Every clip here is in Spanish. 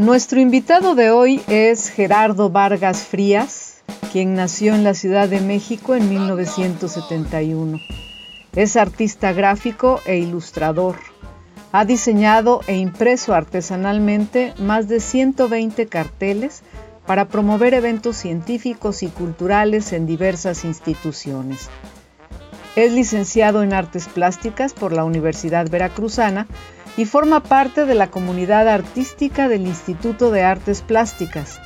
Nuestro invitado de hoy es Gerardo Vargas Frías, quien nació en la Ciudad de México en 1971. Es artista gráfico e ilustrador. Ha diseñado e impreso artesanalmente más de 120 carteles para promover eventos científicos y culturales en diversas instituciones. Es licenciado en Artes Plásticas por la Universidad Veracruzana y forma parte de la comunidad artística del Instituto de Artes Plásticas.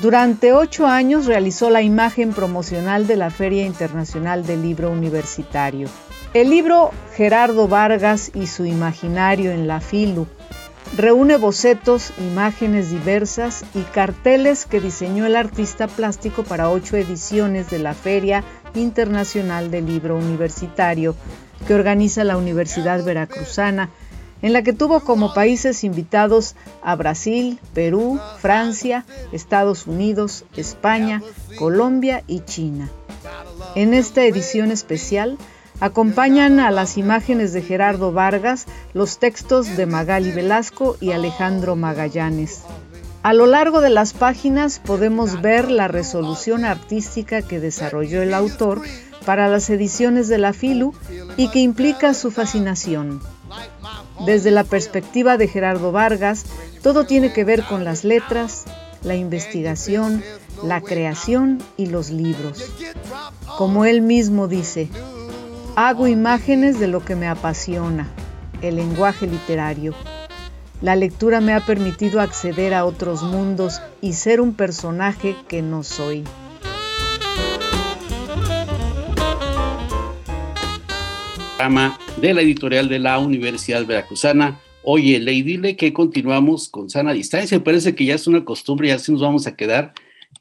Durante ocho años realizó la imagen promocional de la Feria Internacional del Libro Universitario. El libro Gerardo Vargas y su imaginario en la FILU reúne bocetos, imágenes diversas y carteles que diseñó el artista plástico para ocho ediciones de la Feria Internacional del Libro Universitario que organiza la Universidad Veracruzana en la que tuvo como países invitados a Brasil, Perú, Francia, Estados Unidos, España, Colombia y China. En esta edición especial acompañan a las imágenes de Gerardo Vargas los textos de Magali Velasco y Alejandro Magallanes. A lo largo de las páginas podemos ver la resolución artística que desarrolló el autor para las ediciones de la FILU y que implica su fascinación. Desde la perspectiva de Gerardo Vargas, todo tiene que ver con las letras, la investigación, la creación y los libros. Como él mismo dice, hago imágenes de lo que me apasiona, el lenguaje literario. La lectura me ha permitido acceder a otros mundos y ser un personaje que no soy. de la editorial de la Universidad Veracruzana. Oye, Ley, dile que continuamos con sana distancia. Parece que ya es una costumbre, ya así nos vamos a quedar.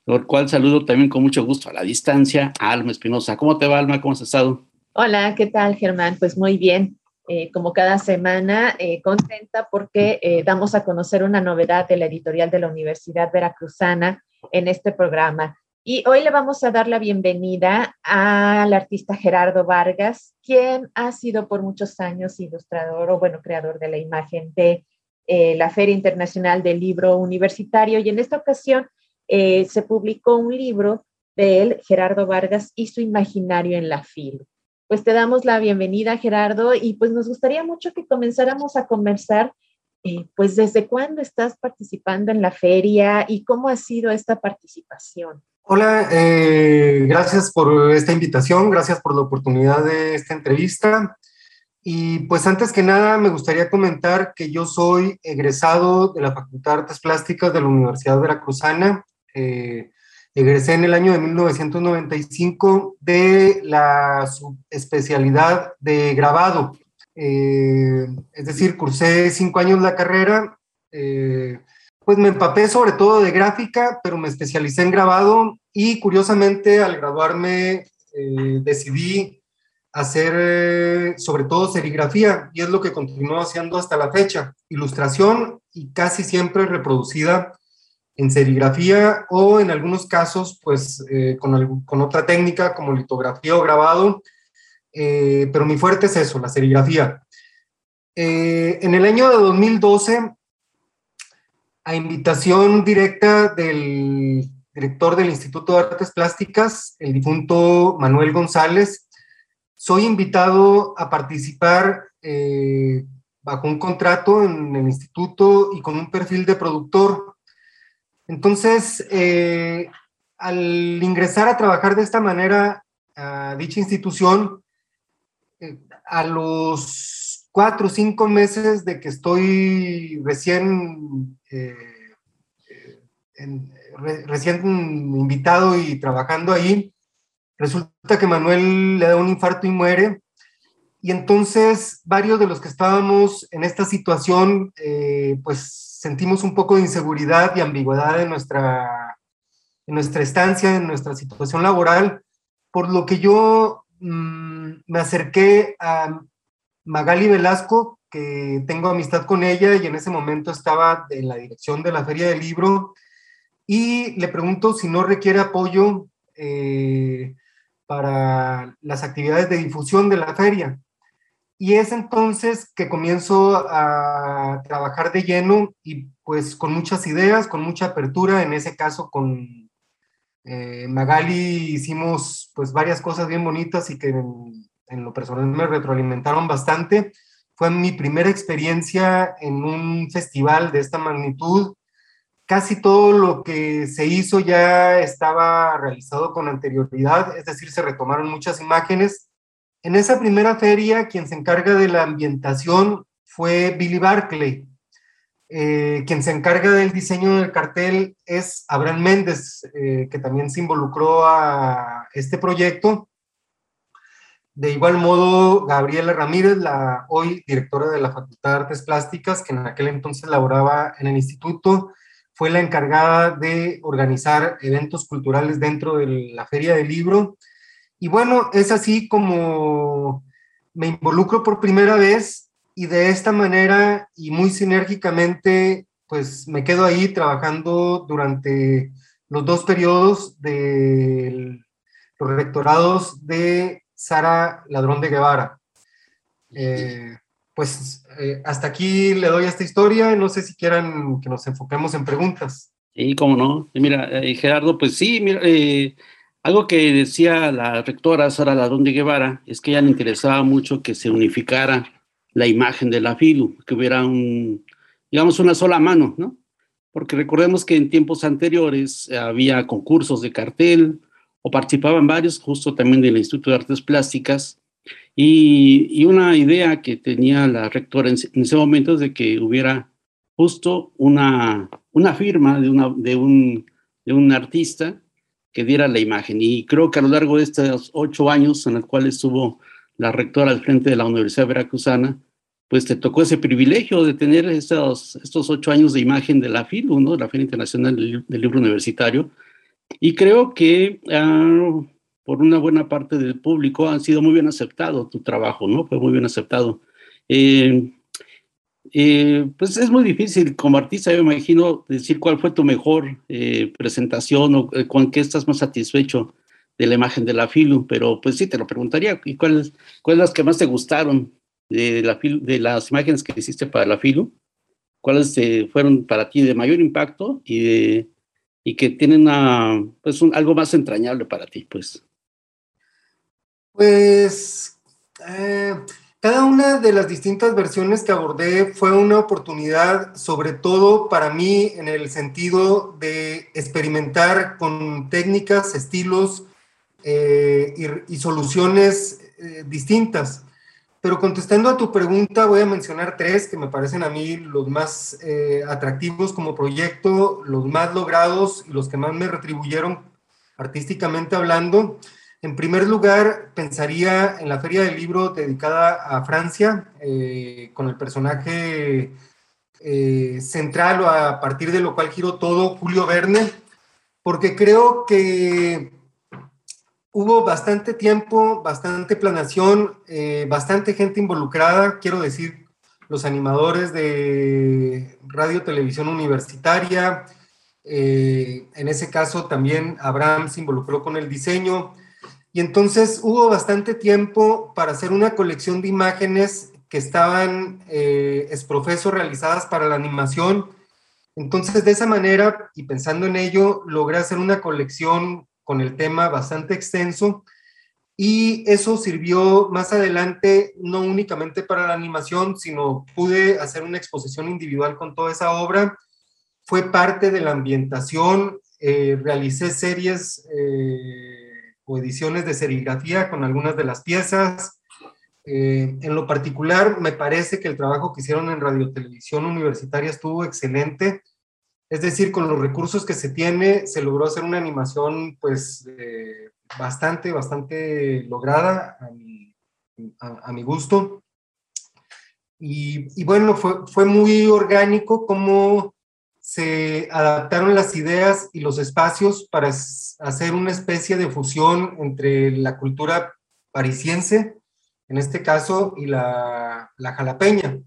Por cual saludo también con mucho gusto a la distancia a Alma Espinosa. ¿Cómo te va, Alma? ¿Cómo has estado? Hola, ¿qué tal, Germán? Pues muy bien. Eh, como cada semana, eh, contenta porque eh, damos a conocer una novedad de la editorial de la Universidad Veracruzana en este programa. Y hoy le vamos a dar la bienvenida al artista Gerardo Vargas, quien ha sido por muchos años ilustrador o, bueno, creador de la imagen de la Feria Internacional del Libro Universitario. Y en esta ocasión se publicó un libro de él, Gerardo Vargas, y su imaginario en la FIL. Pues te damos la bienvenida, Gerardo, y pues nos gustaría mucho que comenzáramos a conversar eh, pues desde cuándo estás participando en la feria y cómo ha sido esta participación. Hola, eh, gracias por esta invitación, gracias por la oportunidad de esta entrevista. Y pues antes que nada me gustaría comentar que yo soy egresado de la Facultad de Artes Plásticas de la Universidad Veracruzana. Eh, egresé en el año de 1995 de la subespecialidad de grabado. Eh, es decir, cursé cinco años la carrera pues me empapé sobre todo de gráfica, pero me especialicé en grabado y curiosamente al graduarme eh, decidí hacer eh, sobre todo serigrafía y es lo que continúo haciendo hasta la fecha. Ilustración y casi siempre reproducida en serigrafía o en algunos casos pues eh, con, con, otra técnica como litografía o grabado, pero mi fuerte es eso, la serigrafía. en el año de 2012 a invitación directa del director del Instituto de Artes Plásticas, el difunto Manuel González, soy invitado a participar eh, bajo un contrato en el instituto y con un perfil de productor. Entonces, eh, al ingresar a trabajar de esta manera a dicha institución, eh, a los cuatro o cinco meses de que estoy recién, eh, recién invitado y trabajando ahí, resulta que Manuel le da un infarto y muere. Y entonces varios de los que estábamos en esta situación, pues sentimos un poco de inseguridad y ambigüedad en nuestra, en nuestra estancia, en nuestra situación laboral, por lo que yo mm, me acerqué a Magali Velasco, que tengo amistad con ella y en ese momento estaba en la dirección de la Feria del Libro, y le pregunto si no requiere apoyo eh, para las actividades de difusión de la feria. Y es entonces que comienzo a trabajar de lleno y pues con muchas ideas, con mucha apertura, en ese caso con eh, Magali hicimos pues varias cosas bien bonitas y que en, en, lo personal me retroalimentaron bastante. Fue mi primera experiencia en un festival de esta magnitud. Casi todo lo que se hizo ya estaba realizado con anterioridad, es decir, se retomaron muchas imágenes en esa primera feria, quien se encarga de la ambientación fue Billy Barclay. Eh, quien se encarga del diseño del cartel es Abraham Méndez, eh, que también se involucró a este proyecto. De igual modo, Gabriela Ramírez, la hoy directora de la Facultad de Artes Plásticas, que en aquel entonces laboraba en el instituto, fue la encargada de organizar eventos culturales dentro de la Feria del Libro y bueno, es así como me involucro por primera vez y de esta manera y muy sinérgicamente, pues me quedo ahí trabajando durante los dos periodos de los rectorados de Sara Ladrón de Guevara. Eh, pues eh, hasta aquí le doy esta historia. No sé si quieran que nos enfoquemos en preguntas. Sí, cómo no. Mira, eh, Gerardo, pues sí, mira, algo que decía la rectora Sara Ladrón de Guevara es que ella le interesaba mucho que se unificara la imagen de la FILU, que hubiera un, digamos, una sola mano, ¿no? Porque recordemos que en tiempos anteriores había concursos de cartel o participaban varios, justo también del Instituto de Artes Plásticas, y, y una idea que tenía la rectora en, ese momento es de que hubiera justo una, una firma de, una, de, un, de un artista que diera la imagen. Y creo que a lo largo de estos ocho años en los cuales estuvo la rectora al frente de la Universidad Veracruzana, pues te tocó ese privilegio de tener estos, estos ocho años de imagen de la FILU, ¿no? la Feria Internacional del, Libro Universitario. Y creo que ah, por una buena parte del público ha sido muy bien aceptado tu trabajo, ¿no? Fue muy bien aceptado. Eh, eh, pues es muy difícil como artista, yo me imagino, decir cuál fue tu mejor eh, presentación o eh, con qué estás más satisfecho de la imagen de la FILU, pero pues sí, te lo preguntaría, ¿y cuáles cuáles las que más te gustaron de, la, de las imágenes que hiciste para la FILU? ¿Cuáles fueron para ti de mayor impacto y, y que tienen una, pues algo más entrañable para ti? Pues, pues cada una de las distintas versiones que abordé fue una oportunidad, sobre todo para mí, en el sentido de experimentar con técnicas, estilos eh, y, soluciones eh, distintas. Pero contestando a tu pregunta, voy a mencionar tres que me parecen a mí los más eh, atractivos como proyecto, los más logrados y los que más me retribuyeron artísticamente hablando. En primer lugar, pensaría en la Feria del Libro dedicada a Francia, eh, con el personaje eh, central o a partir de lo cual giro todo, Julio Verne, porque creo que hubo bastante tiempo, bastante planación, eh, bastante gente involucrada, quiero decir, los animadores de radio, televisión universitaria, en ese caso también Abraham se involucró con el diseño, y entonces hubo bastante tiempo para hacer una colección de imágenes que estaban eh, exprofeso realizadas para la animación. Entonces, de esa manera, y pensando en ello, logré hacer una colección con el tema bastante extenso y eso sirvió más adelante no únicamente para la animación, sino pude hacer una exposición individual con toda esa obra. Fue parte de la ambientación, eh, realicé series eh, o ediciones de serigrafía con algunas de las piezas. Eh, en lo particular, me parece que el trabajo que hicieron en Radio Televisión Universitaria estuvo excelente. Es decir, con los recursos que se tiene, se logró hacer una animación, pues, eh, bastante, bastante lograda a mi, gusto. Y, y, bueno, fue, fue muy orgánico como se adaptaron las ideas y los espacios para hacer una especie de fusión entre la cultura parisiense, en este caso, y la, la jalapeña.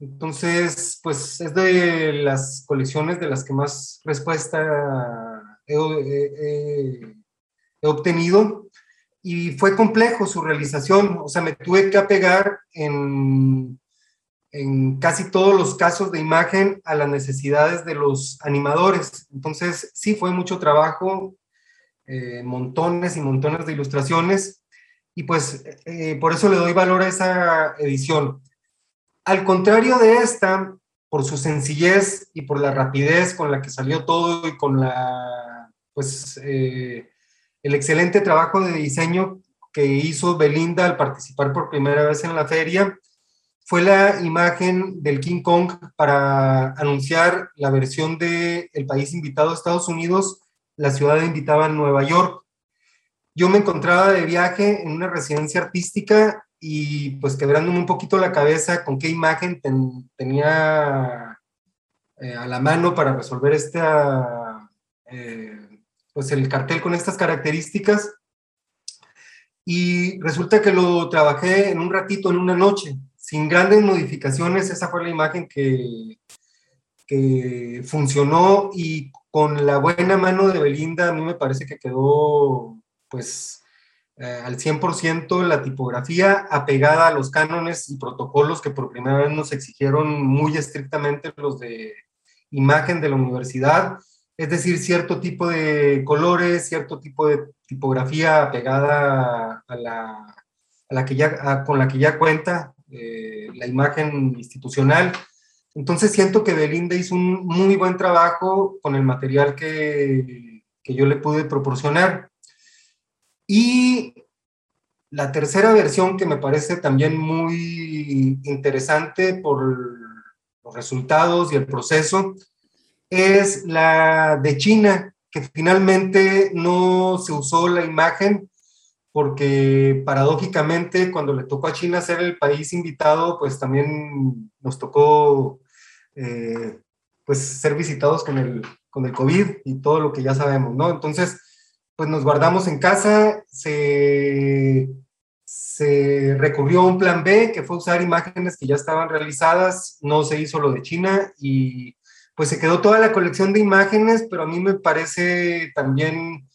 Entonces, pues es de las colecciones de las que más respuesta he, he obtenido y fue complejo su realización, o sea, me tuve que apegar en en casi todos los casos de imagen a las necesidades de los animadores. Entonces, sí fue mucho trabajo, eh, montones y montones de ilustraciones, y pues eh, por eso le doy valor a esa edición. Al contrario de esta, por su sencillez y por la rapidez con la que salió todo y con la, pues, eh, el excelente trabajo de diseño que hizo Belinda al participar por primera vez en la feria, fue la imagen del King Kong para anunciar la versión de El país invitado a Estados Unidos, la ciudad invitada en Nueva York. Yo me encontraba de viaje en una residencia artística y pues quebrándome un poquito la cabeza con qué imagen tenía eh, a la mano para resolver esta, eh, pues el cartel con estas características. Y resulta que lo trabajé en un ratito, en una noche sin grandes modificaciones, esa fue la imagen que, que funcionó y con la buena mano de Belinda a mí me parece que quedó pues eh, al 100% la tipografía apegada a los cánones y protocolos que por primera vez nos exigieron muy estrictamente los de imagen de la universidad, es decir, cierto tipo de colores, cierto tipo de tipografía apegada a la, a la que ya, con la que ya cuenta eh, la imagen institucional. Entonces siento que Belinda hizo un muy buen trabajo con el material que, que yo le pude proporcionar. Y la tercera versión que me parece también muy interesante por los resultados y el proceso es la de China, que finalmente no se usó la imagen porque paradójicamente cuando le tocó a China ser el país invitado, pues también nos tocó eh, pues ser visitados con el, con el COVID y todo lo que ya sabemos, ¿no? Entonces, pues nos guardamos en casa, se, se recurrió a un plan B, que fue usar imágenes que ya estaban realizadas, no se hizo lo de China y pues se quedó toda la colección de imágenes, pero a mí me parece también...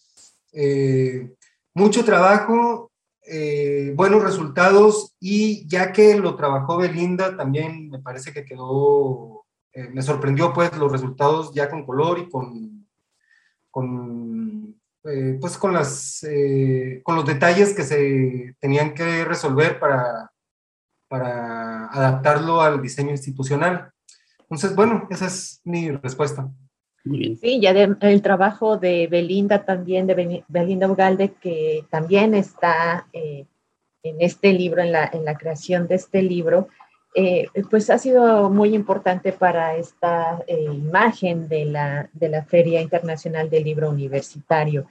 Eh, mucho trabajo, eh, buenos resultados y ya que lo trabajó Belinda, también me parece que quedó, eh, me sorprendió pues los resultados ya con color y con, con eh, pues con, las, con los detalles que se tenían que resolver para, para adaptarlo al diseño institucional. Entonces, bueno, esa es mi respuesta. Sí, ya el trabajo de Belinda también, de Belinda Ugalde, que también está eh, en este libro, en la, en la, creación de este libro, eh, pues ha sido muy importante para esta eh, imagen de la, de la Feria Internacional del Libro Universitario.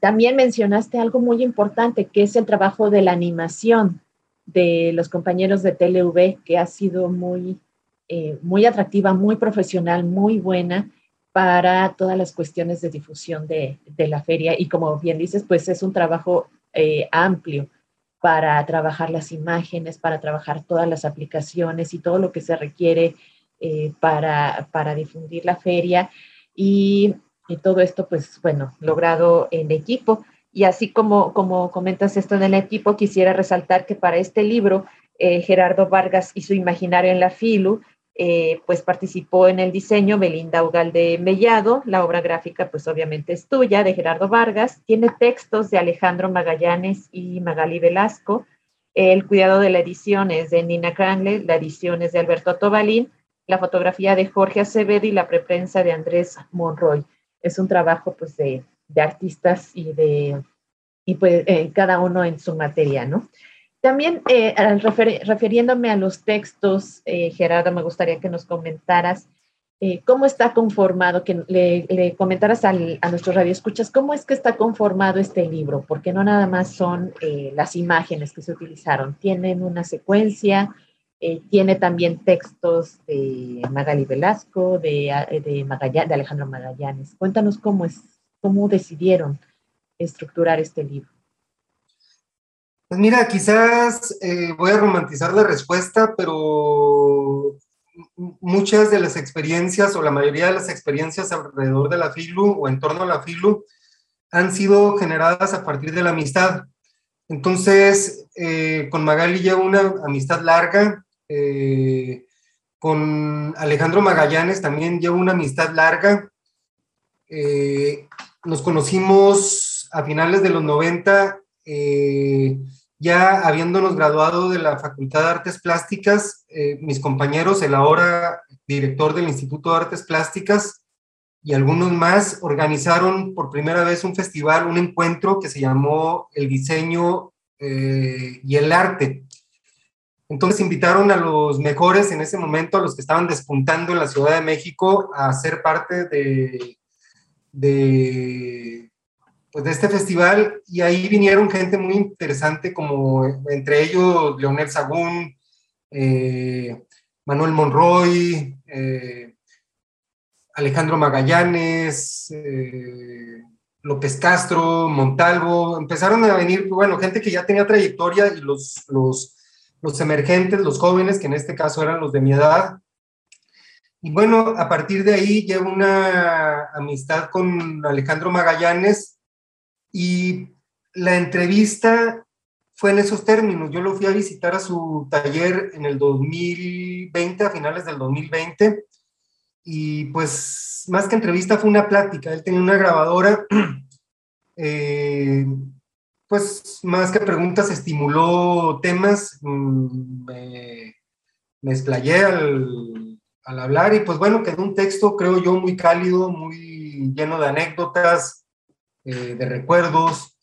también mencionaste algo muy importante, que es el trabajo de la animación de los compañeros de TLV, que ha sido muy, muy atractiva, muy profesional, muy buena para todas las cuestiones de difusión de, la feria. Y como bien dices, pues es un trabajo eh, amplio para trabajar las imágenes, para trabajar todas las aplicaciones y todo lo que se requiere eh, para, para, difundir la feria. Y, todo esto, pues bueno, logrado en equipo. Y así como, como comentas esto en el equipo, quisiera resaltar que para este libro, eh, Gerardo Vargas y su imaginario en la FILU eh, pues participó en el diseño Belinda Ugalde Mellado, la obra gráfica pues obviamente es tuya, de Gerardo Vargas, tiene textos de Alejandro Magallanes y Magali Velasco, el cuidado de la edición es de Nina Cranle, la edición es de Alberto Tobalín, la fotografía de Jorge Acevedo y la preprensa de Andrés Monroy. Es un trabajo pues de, artistas y de, y pues eh, cada uno en su materia, ¿no? También, eh, refiriéndome a los textos, eh, Gerardo, me gustaría que nos comentaras eh, cómo está conformado, que le, comentaras a nuestros radioescuchas, cómo es que está conformado este libro, porque no nada más son las imágenes que se utilizaron, tienen una secuencia, tiene también textos de Magali Velasco, de, de Alejandro Magallanes. Cuéntanos cómo, es, cómo decidieron estructurar este libro. Pues mira, quizás eh, voy a romantizar la respuesta, pero muchas de las experiencias o la mayoría de las experiencias alrededor de la FILU o en torno a la FILU han sido generadas a partir de la amistad. Entonces, eh, con Magali llevo una amistad larga, eh, con Alejandro Magallanes también llevo una amistad larga. nos conocimos a finales de los 90 ya habiéndonos graduado de la Facultad de Artes Plásticas, eh, mis compañeros, el ahora director del Instituto de Artes Plásticas y algunos más organizaron por primera vez un festival, un encuentro que se llamó El Diseño eh, y el Arte. Entonces invitaron a los mejores en ese momento, a los que estaban despuntando en la Ciudad de México, a ser parte de, de pues, de este festival y ahí vinieron gente muy interesante como entre ellos Leonel Sagún, eh, Manuel Monroy, eh, Alejandro Magallanes, eh, López Castro, Montalvo, empezaron a venir, bueno, gente que ya tenía trayectoria y los, los, los emergentes, los jóvenes, que en este caso eran los de mi edad, y bueno, a partir de ahí llevo una amistad con Alejandro Magallanes, y la entrevista fue en esos términos. Yo lo fui a visitar a su taller en el 2020, a finales del 2020, y pues más que entrevista fue una plática. Él tenía una grabadora, eh, pues más que preguntas estimuló temas, mm, me, me explayé al, al hablar y pues bueno, quedó un texto creo yo muy cálido, muy lleno de anécdotas, eh, de recuerdos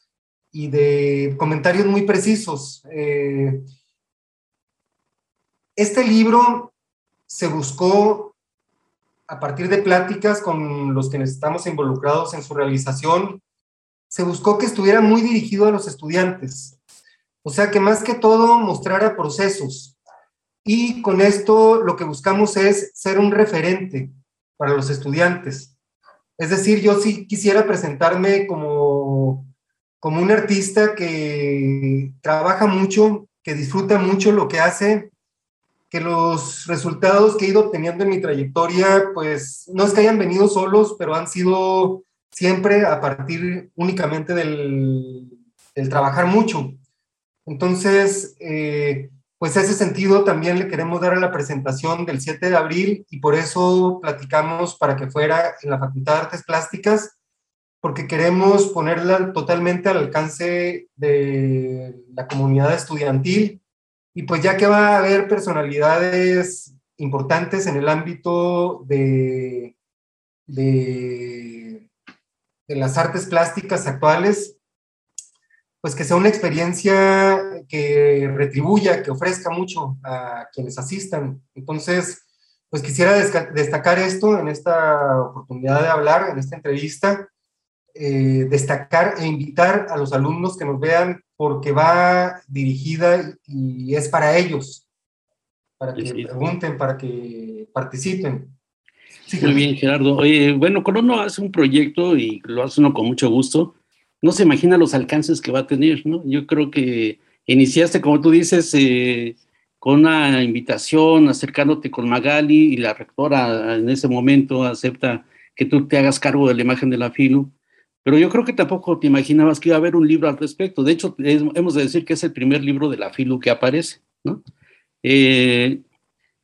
y de comentarios muy precisos. Eh, este libro se buscó a partir de pláticas con los que estamos involucrados en su realización, se buscó que estuviera muy dirigido a los estudiantes. O sea, que más que todo mostrara procesos. Y con esto lo que buscamos es ser un referente para los estudiantes. Es decir, yo sí quisiera presentarme como, como un artista que trabaja mucho, que disfruta mucho lo que hace, que los resultados que he ido obteniendo en mi trayectoria, pues no es que hayan venido solos, pero han sido siempre a partir únicamente del, trabajar mucho. Entonces, eh, pues ese sentido también le queremos dar a la presentación del 7 de abril y por eso platicamos para que fuera en la Facultad de Artes Plásticas, porque queremos ponerla totalmente al alcance de la comunidad estudiantil. Y pues ya que va a haber personalidades importantes en el ámbito de, de, de las artes plásticas actuales, pues que sea una experiencia que retribuya, que ofrezca mucho a quienes asistan. Entonces, pues quisiera destacar esto en esta oportunidad de hablar, en esta entrevista, eh, destacar e invitar a los alumnos que nos vean porque va dirigida y es para ellos, para que pregunten, para que participen. Muy bien, Gerardo. bueno, Colono hace un proyecto y lo hace uno con mucho gusto no se imagina los alcances que va a tener, ¿no? Yo creo que iniciaste, como tú dices, eh, con una invitación, acercándote con Magali y la rectora en ese momento acepta que tú te hagas cargo de la imagen de la FILU, pero yo creo que tampoco te imaginabas que iba a haber un libro al respecto. De hecho, hemos de decir que es el primer libro de la FILU que aparece, ¿no? Eh,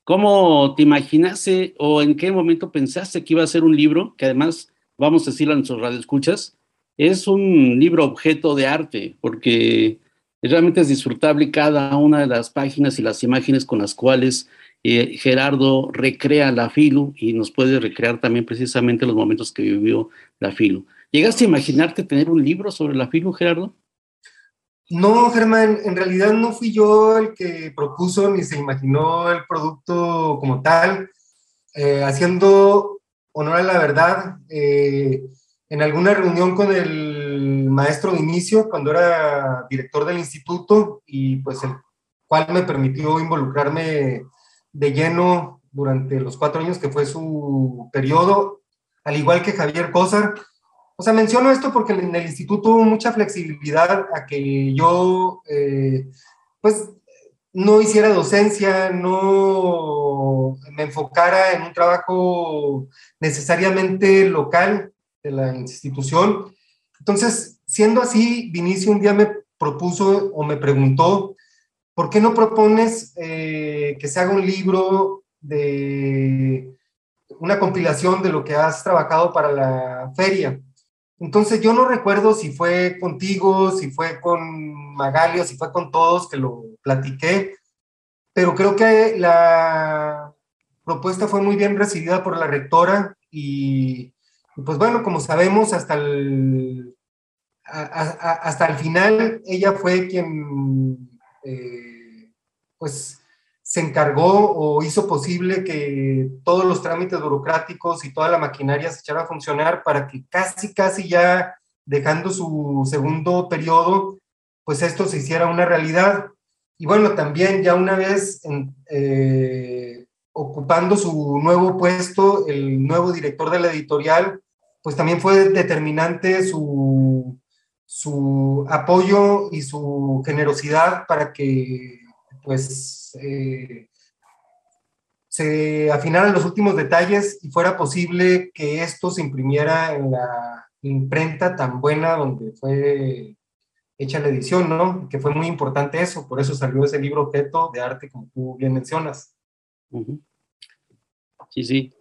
¿Cómo te imaginaste o en qué momento pensaste que iba a ser un libro, que además, vamos a decirlo en nuestros radioescuchas, es un libro objeto de arte, porque realmente es disfrutable cada una de las páginas y las imágenes con las cuales eh, Gerardo recrea la Filu y nos puede recrear también precisamente los momentos que vivió la Filu. ¿Llegaste a imaginarte tener un libro sobre la Filu, Gerardo? No, Germán, en realidad no fui yo el que propuso ni se imaginó el producto como tal. Eh, haciendo honor a la verdad, eh, en alguna reunión con el maestro de inicio, cuando era director del instituto, y pues cual me permitió involucrarme de lleno durante los cuatro años que fue su periodo, al igual que Javier Cosar. O sea, menciono esto porque en el instituto hubo mucha flexibilidad a que yo, eh, pues, no hiciera docencia, no me enfocara en un trabajo necesariamente local la institución. Entonces, siendo así, Vinicio un día me propuso o me preguntó, ¿por qué no propones eh, que se haga un libro de una compilación de lo que has trabajado para la feria? Entonces yo no recuerdo si fue contigo, si fue con Magalio, si fue con todos que lo platiqué, pero creo que la propuesta fue muy bien recibida por la rectora y, pues bueno, como sabemos, hasta el, hasta el final ella fue quien eh, pues se encargó o hizo posible que todos los trámites burocráticos y toda la maquinaria se echara a funcionar para que casi, casi ya dejando su segundo periodo, pues esto se hiciera una realidad. Y bueno, también ya una vez eh, ocupando su nuevo puesto, el nuevo director de la editorial, pues también fue determinante su, su apoyo y su generosidad para que pues eh, se afinaran los últimos detalles y fuera posible que esto se imprimiera en la imprenta tan buena donde fue hecha la edición, ¿no? Que fue muy importante eso, por eso salió ese libro objeto de arte, como tú bien mencionas. Sí, sí.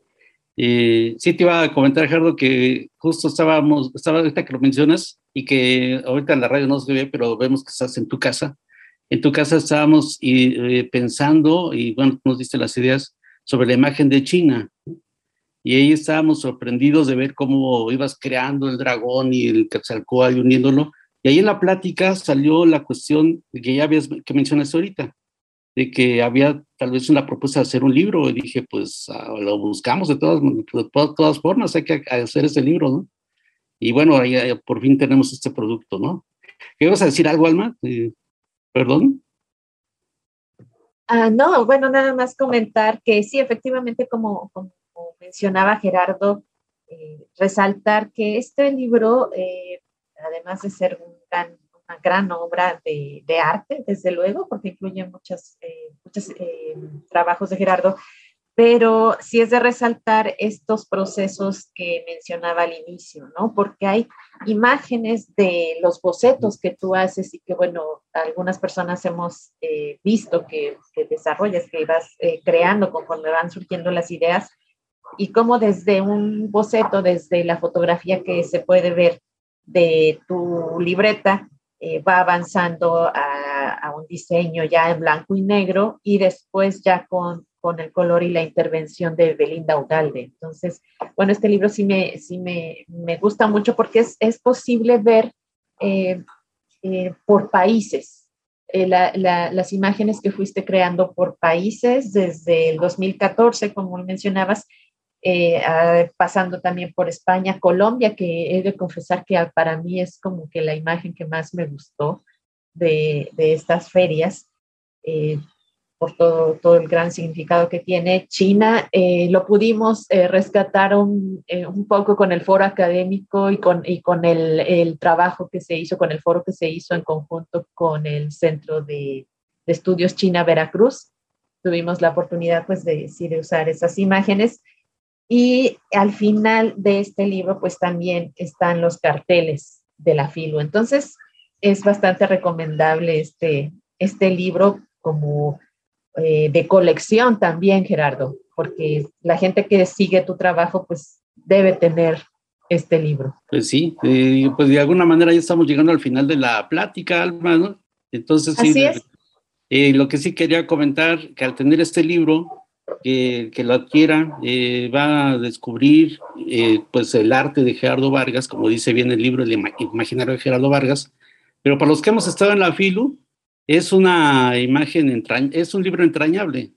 Eh, sí te iba a comentar, Gerardo, que justo estábamos, estaba ahorita que lo mencionas y que ahorita en la radio no se ve, pero vemos que estás en tu casa. En tu casa estábamos eh, pensando, y bueno, nos diste las ideas sobre la imagen de China. Y ahí estábamos sorprendidos de ver cómo ibas creando el dragón y el Quetzalcóatl y uniéndolo y ahí en la plática salió la cuestión que ya habías, que mencionaste ahorita, de que había tal vez una propuesta de hacer un libro. Y dije, pues ah, lo buscamos de todas, de todas, formas, hay que hacer ese libro, ¿no? Y bueno, ahí, por fin tenemos este producto, ¿no? ¿Qué ibas a decir algo, Alma? Eh, Perdón. Ah, no, bueno, nada más comentar que sí, efectivamente, como, como mencionaba Gerardo, eh, resaltar que este libro eh, además de ser una gran obra de, arte, desde luego, porque incluye muchos, eh, muchos eh, trabajos de Gerardo, pero sí es de resaltar estos procesos que mencionaba al inicio, ¿no? Porque hay imágenes de los bocetos que tú haces y que, bueno, algunas personas hemos eh, visto que, que, desarrollas, que vas creando conforme van surgiendo las ideas, y cómo desde un boceto, desde la fotografía que se puede ver, de tu libreta eh, va avanzando a, a, un diseño ya en blanco y negro y después ya con, con el color y la intervención de Belinda Ugalde. Entonces, bueno, este libro sí me, sí me, me gusta mucho porque es, es posible ver eh, eh, por países. La, la, las imágenes que fuiste creando por países desde el 2014, como mencionabas, eh, pasando también por España, Colombia, que he de confesar que para mí es como que la imagen que más me gustó de, de estas ferias, eh, por todo, todo el gran significado que tiene. China eh, lo pudimos rescatar un, un, poco con el foro académico y con, y con el, el, trabajo que se hizo, con el foro que se hizo en conjunto con el Centro de, de Estudios China Veracruz. Tuvimos la oportunidad pues de, sí, de usar esas imágenes y al final de este libro, pues también están los carteles de la filo. Entonces, es bastante recomendable este, este libro como eh, de colección también, Gerardo, porque la gente que sigue tu trabajo, pues debe tener este libro. Pues sí, eh, pues de alguna manera ya estamos llegando al final de la plática, Alma, ¿no? Entonces, sí, eh, lo que sí quería comentar, que al tener este libro, que, lo adquiera eh, va a descubrir eh, pues el arte de Gerardo Vargas, como dice bien el libro El imaginario de Gerardo Vargas, pero para los que hemos estado en la FILU, es una imagen, es un libro entrañable,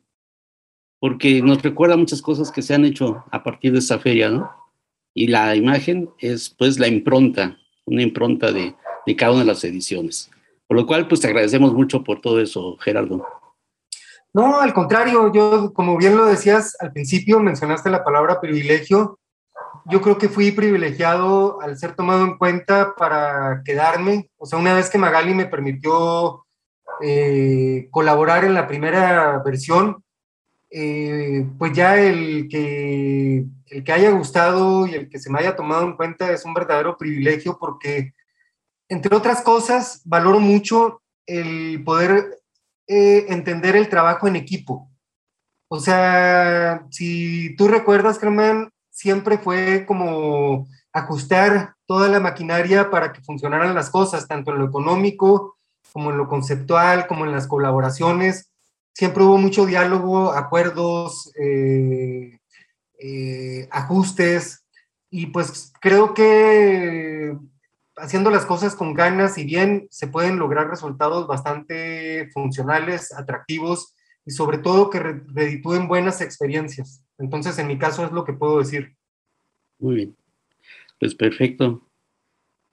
porque nos recuerda muchas cosas que se han hecho a partir de esa feria, ¿no? Y la imagen es pues la impronta, una impronta de, de cada una de las ediciones. Por lo cual, pues te agradecemos mucho por todo eso, Gerardo. No, al contrario, yo, como bien lo decías al principio, mencionaste la palabra privilegio. Yo creo que fui privilegiado al ser tomado en cuenta para quedarme. O sea, una vez que Magali me permitió eh, colaborar en la primera versión, eh, pues ya el que, el que haya gustado y el que se me haya tomado en cuenta es un verdadero privilegio porque, entre otras cosas, valoro mucho el poder eh, entender el trabajo en equipo. O sea, si tú recuerdas, Germán, siempre fue como ajustar toda la maquinaria para que funcionaran las cosas, tanto en lo económico como en lo conceptual, como en las colaboraciones. Siempre hubo mucho diálogo, acuerdos, eh, eh, ajustes, y pues creo que haciendo las cosas con ganas y bien se pueden lograr resultados bastante funcionales, atractivos y sobre todo que reditúen buenas experiencias. Entonces, en mi caso es lo que puedo decir. Muy bien. Pues perfecto.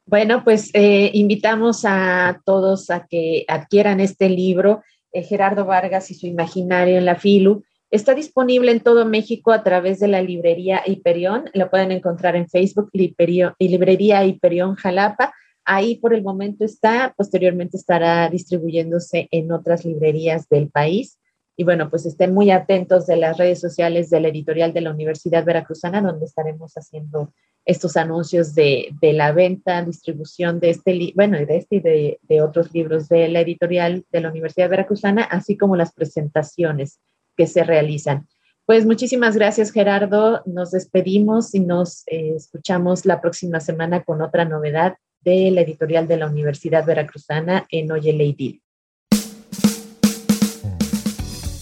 Bueno, pues eh, invitamos a todos a que adquieran este libro, eh, Gerardo Vargas y su imaginario en la FILU. Está disponible en todo México a través de la librería Hiperión. Lo pueden encontrar en Facebook, Librería Hiperión Jalapa. Ahí por el momento está, posteriormente estará distribuyéndose en otras librerías del país. Y bueno, pues estén muy atentos de las redes sociales de la editorial de la Universidad Veracruzana, donde estaremos haciendo estos anuncios de, la venta, distribución de este, bueno, de este y de, de, otros libros de la editorial de la Universidad Veracruzana, así como las presentaciones que se realizan. Pues muchísimas gracias, Gerardo. Nos despedimos y nos eh, escuchamos la próxima semana con otra novedad de la editorial de la Universidad Veracruzana en Oye Lady.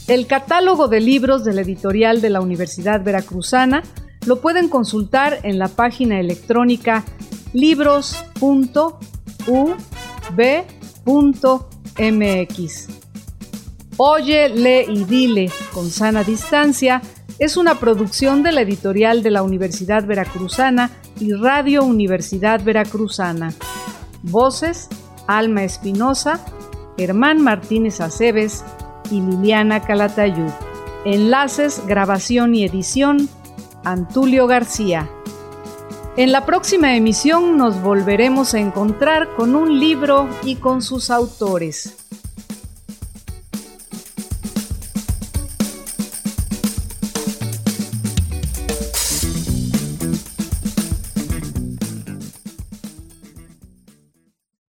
El catálogo de libros de la editorial de la Universidad Veracruzana lo pueden consultar en la página electrónica libros.ub.mx. Oye, lee y dile con sana distancia es una producción de la editorial de la Universidad Veracruzana y Radio Universidad Veracruzana. Voces: Alma Espinosa, Germán Martínez Aceves, y Liliana Calatayud. Enlaces, grabación y edición, Antulio García. En la próxima emisión nos volveremos a encontrar con un libro y con sus autores.